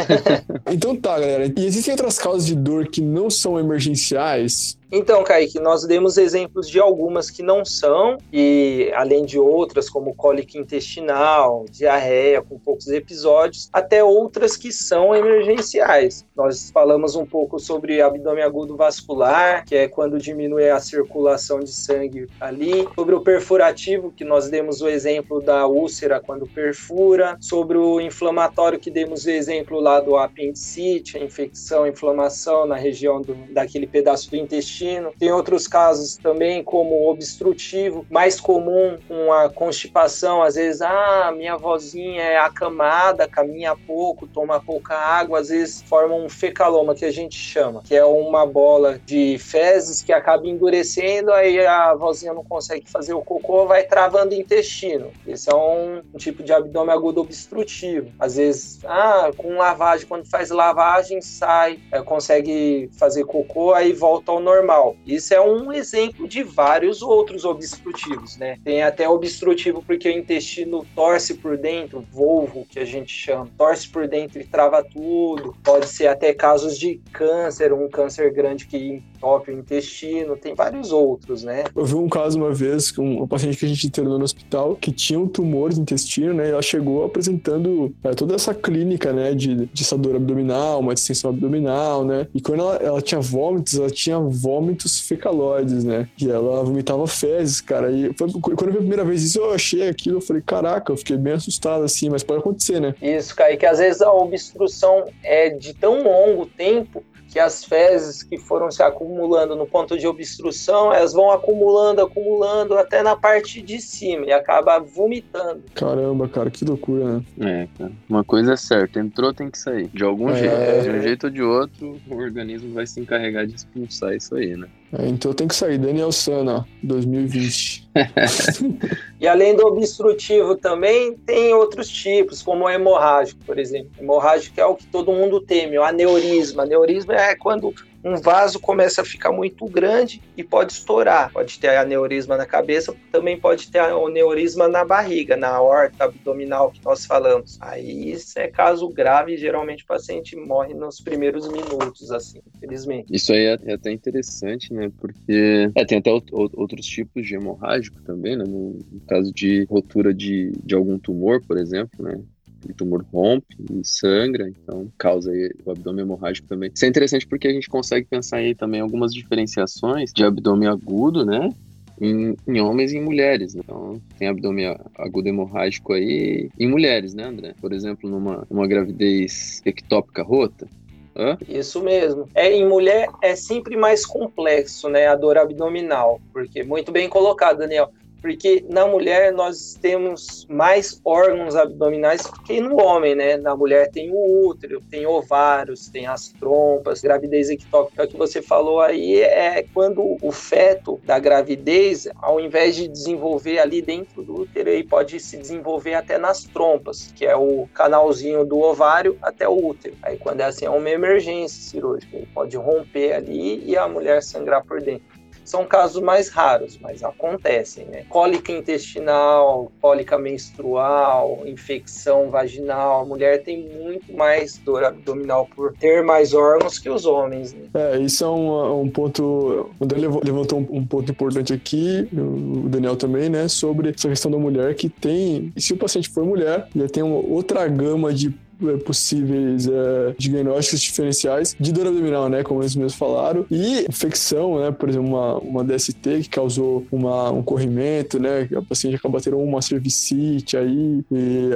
então tá, galera. E existem outras causas de dor que não são emergenciais então, Kaique, nós demos exemplos de algumas que não são, e além de outras, como cólica intestinal, diarreia, com poucos episódios, até outras que são emergenciais. Nós falamos um pouco sobre abdômen agudo vascular, que é quando diminui a circulação de sangue ali, sobre o perfurativo, que nós demos o exemplo da úlcera quando perfura, sobre o inflamatório, que demos o exemplo lá do apendicite, a infecção, a inflamação na região do, daquele pedaço do intestino intestino. Tem outros casos também, como obstrutivo, mais comum com a constipação. Às vezes, ah, minha vozinha é acamada, caminha pouco, toma pouca água, às vezes forma um fecaloma, que a gente chama, que é uma bola de fezes que acaba endurecendo, aí a vozinha não consegue fazer o cocô, vai travando o intestino. Esse é um, tipo de abdômen agudo obstrutivo. Às vezes, ah, com lavagem, quando faz lavagem, sai, é, consegue fazer cocô, aí volta ao normal normal. Isso é um exemplo de vários outros obstrutivos, né? Tem até obstrutivo porque o intestino torce por dentro, volvo que a gente chama, torce por dentro e trava tudo. Pode ser até casos de câncer, um câncer grande que entope o intestino, tem vários outros, né? Eu vi um caso uma vez com uma paciente que a gente internou no hospital que tinha um tumor de intestino, né? E ela chegou apresentando é, toda essa clínica, né, de, de dor abdominal, uma distensão abdominal, né? E quando ela, ela tinha vômitos, ela tinha vômitos vômitos fecaloides, né? E ela vomitava fezes, cara. E foi, quando eu vi a primeira vez isso, eu achei aquilo, eu falei, caraca, eu fiquei bem assustado assim, mas pode acontecer, né? Isso, cara, e que às vezes a obstrução é de tão longo tempo que as fezes que foram se acumulando no ponto de obstrução, elas vão acumulando, acumulando até na parte de cima e acaba vomitando. Caramba, cara, que loucura, né? É, cara. Uma coisa é certa, entrou tem que sair. De algum é... jeito. De um jeito ou de outro, o organismo vai se encarregar de expulsar isso aí, né? É, então tem que sair. Daniel Sana, 2020. e além do obstrutivo também, tem outros tipos, como o hemorrágico, por exemplo. Hemorrágico é o que todo mundo teme, o aneurisma. Aneurisma é quando um vaso começa a ficar muito grande e pode estourar. Pode ter aneurisma na cabeça, também pode ter aneurisma na barriga, na horta abdominal que nós falamos. Aí isso é caso grave, geralmente o paciente morre nos primeiros minutos, assim, infelizmente. Isso aí é, é até interessante, né? Porque é, tem até outros tipos de hemorrágico também, né? No, caso de rotura de, de algum tumor, por exemplo, né? O tumor rompe e sangra, então causa o abdômen hemorrágico também. Isso é interessante porque a gente consegue pensar aí também algumas diferenciações de abdômen agudo, né? Em, em, homens e em mulheres. Né? Então, tem abdômen agudo hemorrágico aí em mulheres, né, André? Por exemplo, numa uma gravidez ectópica rota. Hã? Isso mesmo. É, em mulher é sempre mais complexo, né, a dor abdominal, porque muito bem colocado, Daniel porque na mulher nós temos mais órgãos abdominais que no homem, né? Na mulher tem o útero, tem ovários, tem as trompas, gravidez ectópica que você falou aí é quando o feto da gravidez, ao invés de desenvolver ali dentro do útero, ele pode se desenvolver até nas trompas, que é o canalzinho do ovário até o útero. Aí quando é assim, é uma emergência cirúrgica, ele pode romper ali e a mulher sangrar por dentro. São casos mais raros, mas acontecem, né? Cólica intestinal, cólica menstrual, infecção vaginal, a mulher tem muito mais dor abdominal por ter mais órgãos que os homens. Né? É, isso é um, um ponto. O Daniel levantou um, um, ponto importante aqui, o Daniel também, né? Sobre essa questão da mulher que tem. Se o paciente for mulher, ele tem uma outra gama de possíveis é, diagnósticos diferenciais de dor abdominal, né? Como eles mesmos falaram. E infecção, né? Por exemplo, uma, uma DST que causou uma, um corrimento, né? A paciente acaba tendo uma cervicite aí,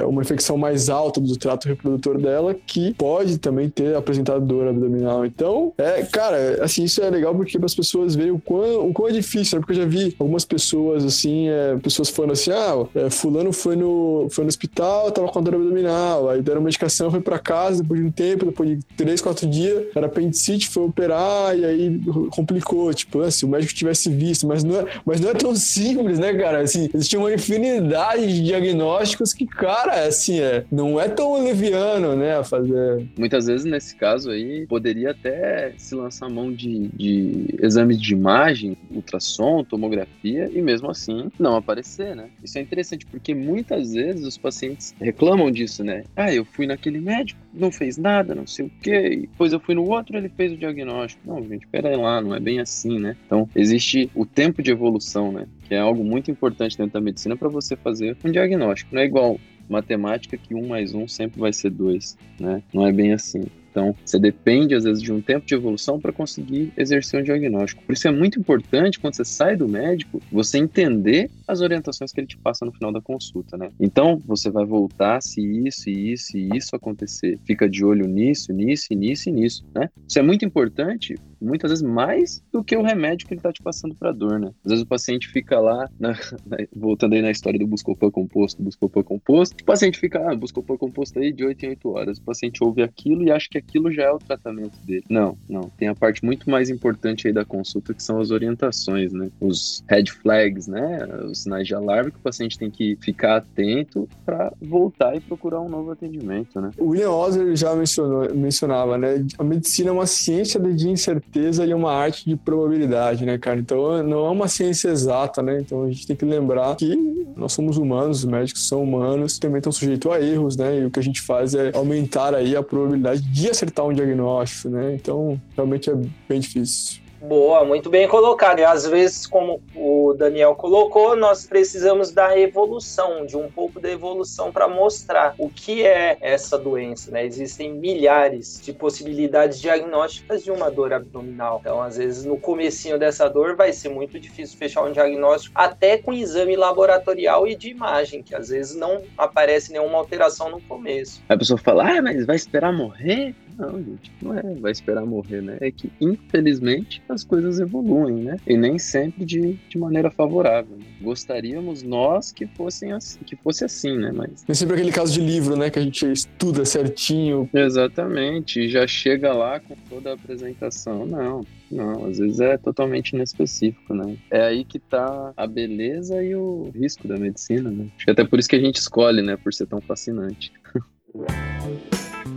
uma infecção mais alta do trato reprodutor dela, que pode também ter apresentado dor abdominal. Então, é, cara, assim, isso é legal porque as pessoas verem o quão, o quão é difícil, né? Porque eu já vi algumas pessoas, assim, é, pessoas falando assim, ah, é, fulano foi no, foi no hospital, tava com dor abdominal, aí deram medicação foi para casa depois de um tempo, depois de três, quatro dias, era apendicite, foi operar e aí complicou. Tipo, assim, o médico tivesse visto, mas não é, mas não é tão simples, né, cara? Assim, existia uma infinidade de diagnósticos que, cara, assim, é, não é tão leviano, né, a fazer. Muitas vezes, nesse caso aí, poderia até se lançar mão de, de exames de imagem, ultrassom, tomografia, e mesmo assim não aparecer, né? Isso é interessante porque muitas vezes os pacientes reclamam disso, né? Ah, eu fui naquele aquele médico, não fez nada, não sei o quê. Depois eu fui no outro, ele fez o diagnóstico. Não, gente, pera aí lá, não é bem assim, né? Então, existe o tempo de evolução, né? Que é algo muito importante dentro da medicina para você fazer um diagnóstico. Não é igual matemática que um mais um sempre vai ser dois, né? Não é bem assim. Então, você depende, às vezes, de um tempo de evolução para conseguir exercer um diagnóstico. Por isso é muito importante, quando você sai do médico, você entender as orientações que ele te passa no final da consulta, né? Então, você vai voltar se isso, e isso e isso acontecer. Fica de olho nisso, nisso, nisso e nisso, né? Isso é muito importante muitas vezes mais do que o remédio que ele está te passando para dor, né? Às vezes o paciente fica lá, na, na, voltando aí na história do Buscopan composto, Buscopan composto, o paciente fica, ah, Buscopan composto aí de 8 em 8 horas. O paciente ouve aquilo e acha que aquilo já é o tratamento dele. Não, não. Tem a parte muito mais importante aí da consulta que são as orientações, né? Os red flags, né? Os sinais de alarme que o paciente tem que ficar atento para voltar e procurar um novo atendimento, né? O William Osler já mencionou, mencionava, né? A medicina é uma ciência de incerteza certeza e uma arte de probabilidade, né, cara? Então não é uma ciência exata, né? Então a gente tem que lembrar que nós somos humanos, os médicos são humanos, também estão sujeitos a erros, né? E o que a gente faz é aumentar aí a probabilidade de acertar um diagnóstico, né? Então realmente é bem difícil. Boa, muito bem colocado. E às vezes, como o Daniel colocou, nós precisamos da evolução, de um pouco da evolução para mostrar o que é essa doença, né? Existem milhares de possibilidades diagnósticas de uma dor abdominal. Então, às vezes, no comecinho dessa dor vai ser muito difícil fechar um diagnóstico, até com exame laboratorial e de imagem, que às vezes não aparece nenhuma alteração no começo. A pessoa fala, ah, mas vai esperar morrer? Não, gente, não é vai esperar morrer, né? É que, infelizmente, as coisas evoluem, né? E nem sempre de, de maneira favorável. Né? Gostaríamos nós que fossem assim, que fosse assim, né? Mas. É sempre aquele caso de livro, né? Que a gente estuda certinho. Exatamente, e já chega lá com toda a apresentação. Não, não, às vezes é totalmente inespecífico, né? É aí que tá a beleza e o risco da medicina, né? Acho que até por isso que a gente escolhe, né? Por ser tão fascinante.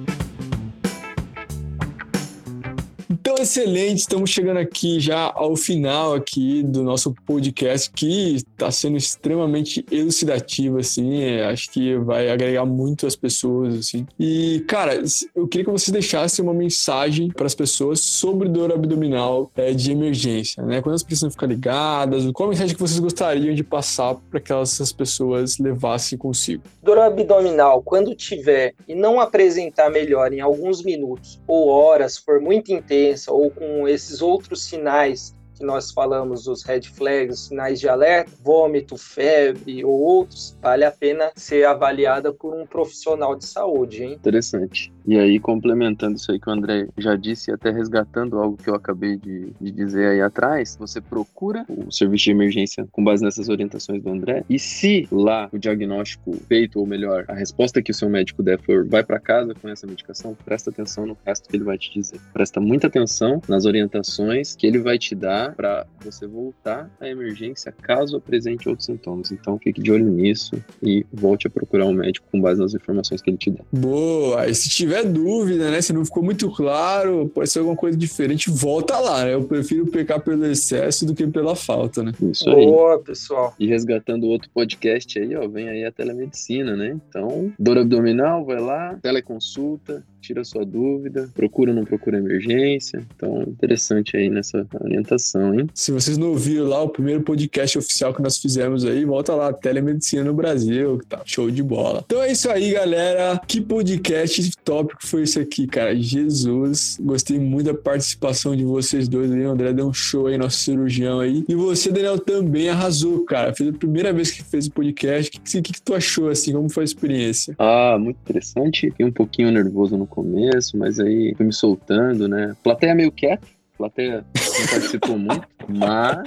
excelente, estamos chegando aqui já ao final aqui do nosso podcast, que está sendo extremamente elucidativo, assim, é, acho que vai agregar muito as pessoas, assim. E, cara, eu queria que você deixasse uma mensagem para as pessoas sobre dor abdominal é, de emergência, né? Quando elas precisam ficar ligadas, qual a mensagem que vocês gostariam de passar para que essas pessoas levassem consigo? Dor abdominal, quando tiver e não apresentar melhor em alguns minutos ou horas, for muito intenso, doença ou com esses outros sinais que nós falamos, os red flags, sinais de alerta, vômito, febre ou outros, vale a pena ser avaliada por um profissional de saúde, hein? Interessante. E aí, complementando isso aí que o André já disse, até resgatando algo que eu acabei de, de dizer aí atrás, você procura o serviço de emergência com base nessas orientações do André, e se lá o diagnóstico feito, ou melhor, a resposta que o seu médico der for vai para casa com essa medicação, presta atenção no resto que ele vai te dizer. Presta muita atenção nas orientações que ele vai te dar para você voltar à emergência caso apresente outros sintomas. Então, fique de olho nisso e volte a procurar um médico com base nas informações que ele te der. Boa! E se tiver tiver dúvida, né? Se não ficou muito claro, pode ser alguma coisa diferente, volta lá, né? Eu prefiro pecar pelo excesso do que pela falta, né? Isso aí. Boa, pessoal. E resgatando outro podcast aí, ó, vem aí a telemedicina, né? Então, dor abdominal, vai lá, teleconsulta, tira sua dúvida, procura ou não procura emergência. Então, interessante aí nessa orientação, hein? Se vocês não ouviram lá o primeiro podcast oficial que nós fizemos aí, volta lá, Telemedicina no Brasil, que tá show de bola. Então é isso aí, galera. Que podcast tópico foi esse aqui, cara? Jesus, gostei muito da participação de vocês dois aí. O André deu um show aí, nosso cirurgião aí. E você, Daniel, também arrasou, cara. Fez a primeira vez que fez o podcast. O que, que, que tu achou, assim? Como foi a experiência? Ah, muito interessante. Fiquei um pouquinho nervoso no começo, mas aí fui me soltando, né? Plateia meio quieta, plateia não participou muito, mas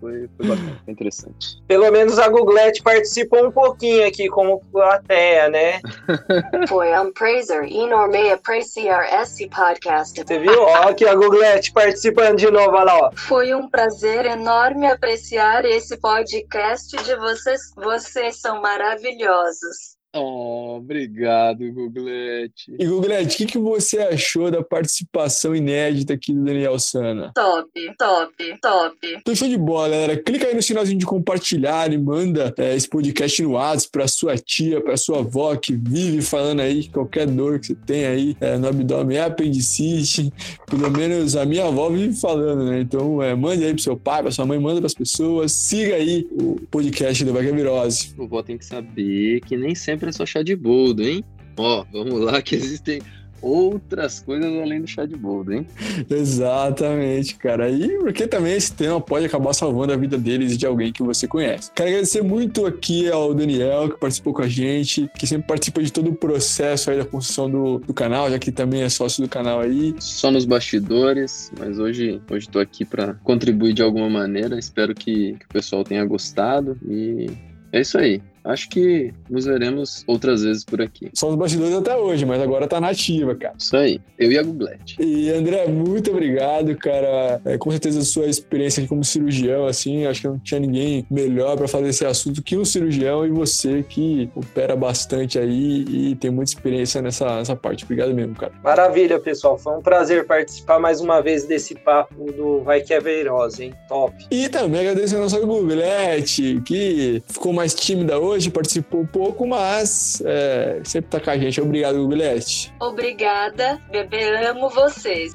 foi, foi bacana, foi interessante. Pelo menos a Googlete participou um pouquinho aqui como plateia, né? Foi um prazer enorme apreciar esse podcast. Você viu? Ó, aqui a Googlete participando de novo, olha lá, ó. Foi um prazer enorme apreciar esse podcast de vocês. Vocês são maravilhosos. Oh, obrigado, Googlete. E Googlete, o que, que você achou da participação inédita aqui do Daniel Sana? Top, top, top. Então, show de bola, galera. Clica aí no sinalzinho de compartilhar e manda é, esse podcast no WhatsApp pra sua tia, pra sua avó que vive falando aí qualquer dor que você tem aí é, no abdômen é apendicite. Pelo menos a minha avó vive falando, né? Então, é, mande aí pro seu pai, pra sua mãe, manda pras pessoas. Siga aí o podcast do Vaca Virose. O vó tem que saber que nem sempre é só chá de boldo, hein? Ó, vamos lá que existem outras coisas além do chá de boldo, hein? Exatamente, cara. E porque também esse tema pode acabar salvando a vida deles e de alguém que você conhece. Quero agradecer muito aqui ao Daniel, que participou com a gente, que sempre participa de todo o processo aí da construção do, do canal, já que também é sócio do canal aí. Só nos bastidores, mas hoje hoje tô aqui para contribuir de alguma maneira. Espero que, que o pessoal tenha gostado e é isso aí. Acho que nos veremos outras vezes por aqui. Só os bastidores até hoje, mas agora tá nativa, cara. Isso aí. Eu e a Googlete. E André, muito obrigado, cara. É, com certeza a sua experiência aqui como cirurgião, assim, acho que não tinha ninguém melhor para fazer esse assunto que um cirurgião e você que opera bastante aí e tem muita experiência nessa, nessa parte. Obrigado mesmo, cara. Maravilha, pessoal. Foi um prazer participar mais uma vez desse papo do Vai Que é Veirosa, hein? Top. E também agradecer a nossa Googlete, que ficou mais tímida hoje hoje, participou um pouco, mas é, sempre tá com a gente. Obrigado, Guilherme. Obrigada, bebê, amo vocês.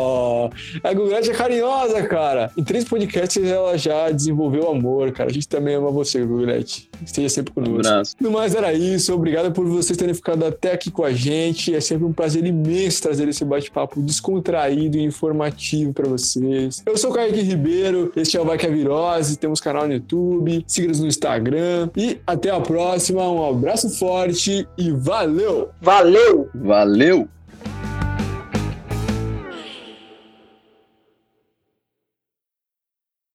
Oh, a Guilherme é carinhosa, cara. Em três podcasts ela já desenvolveu amor, cara. A gente também ama você, Guilherme. Esteja sempre conosco. Um abraço. No mais, era isso. Obrigado por vocês terem ficado até aqui com a gente. É sempre um prazer imenso trazer esse bate-papo descontraído e informativo para vocês. Eu sou o Kaique Ribeiro, este é o Vai Que é Virose, temos canal no YouTube, siga-nos no Instagram e até a próxima. Um abraço forte e valeu! Valeu! Valeu!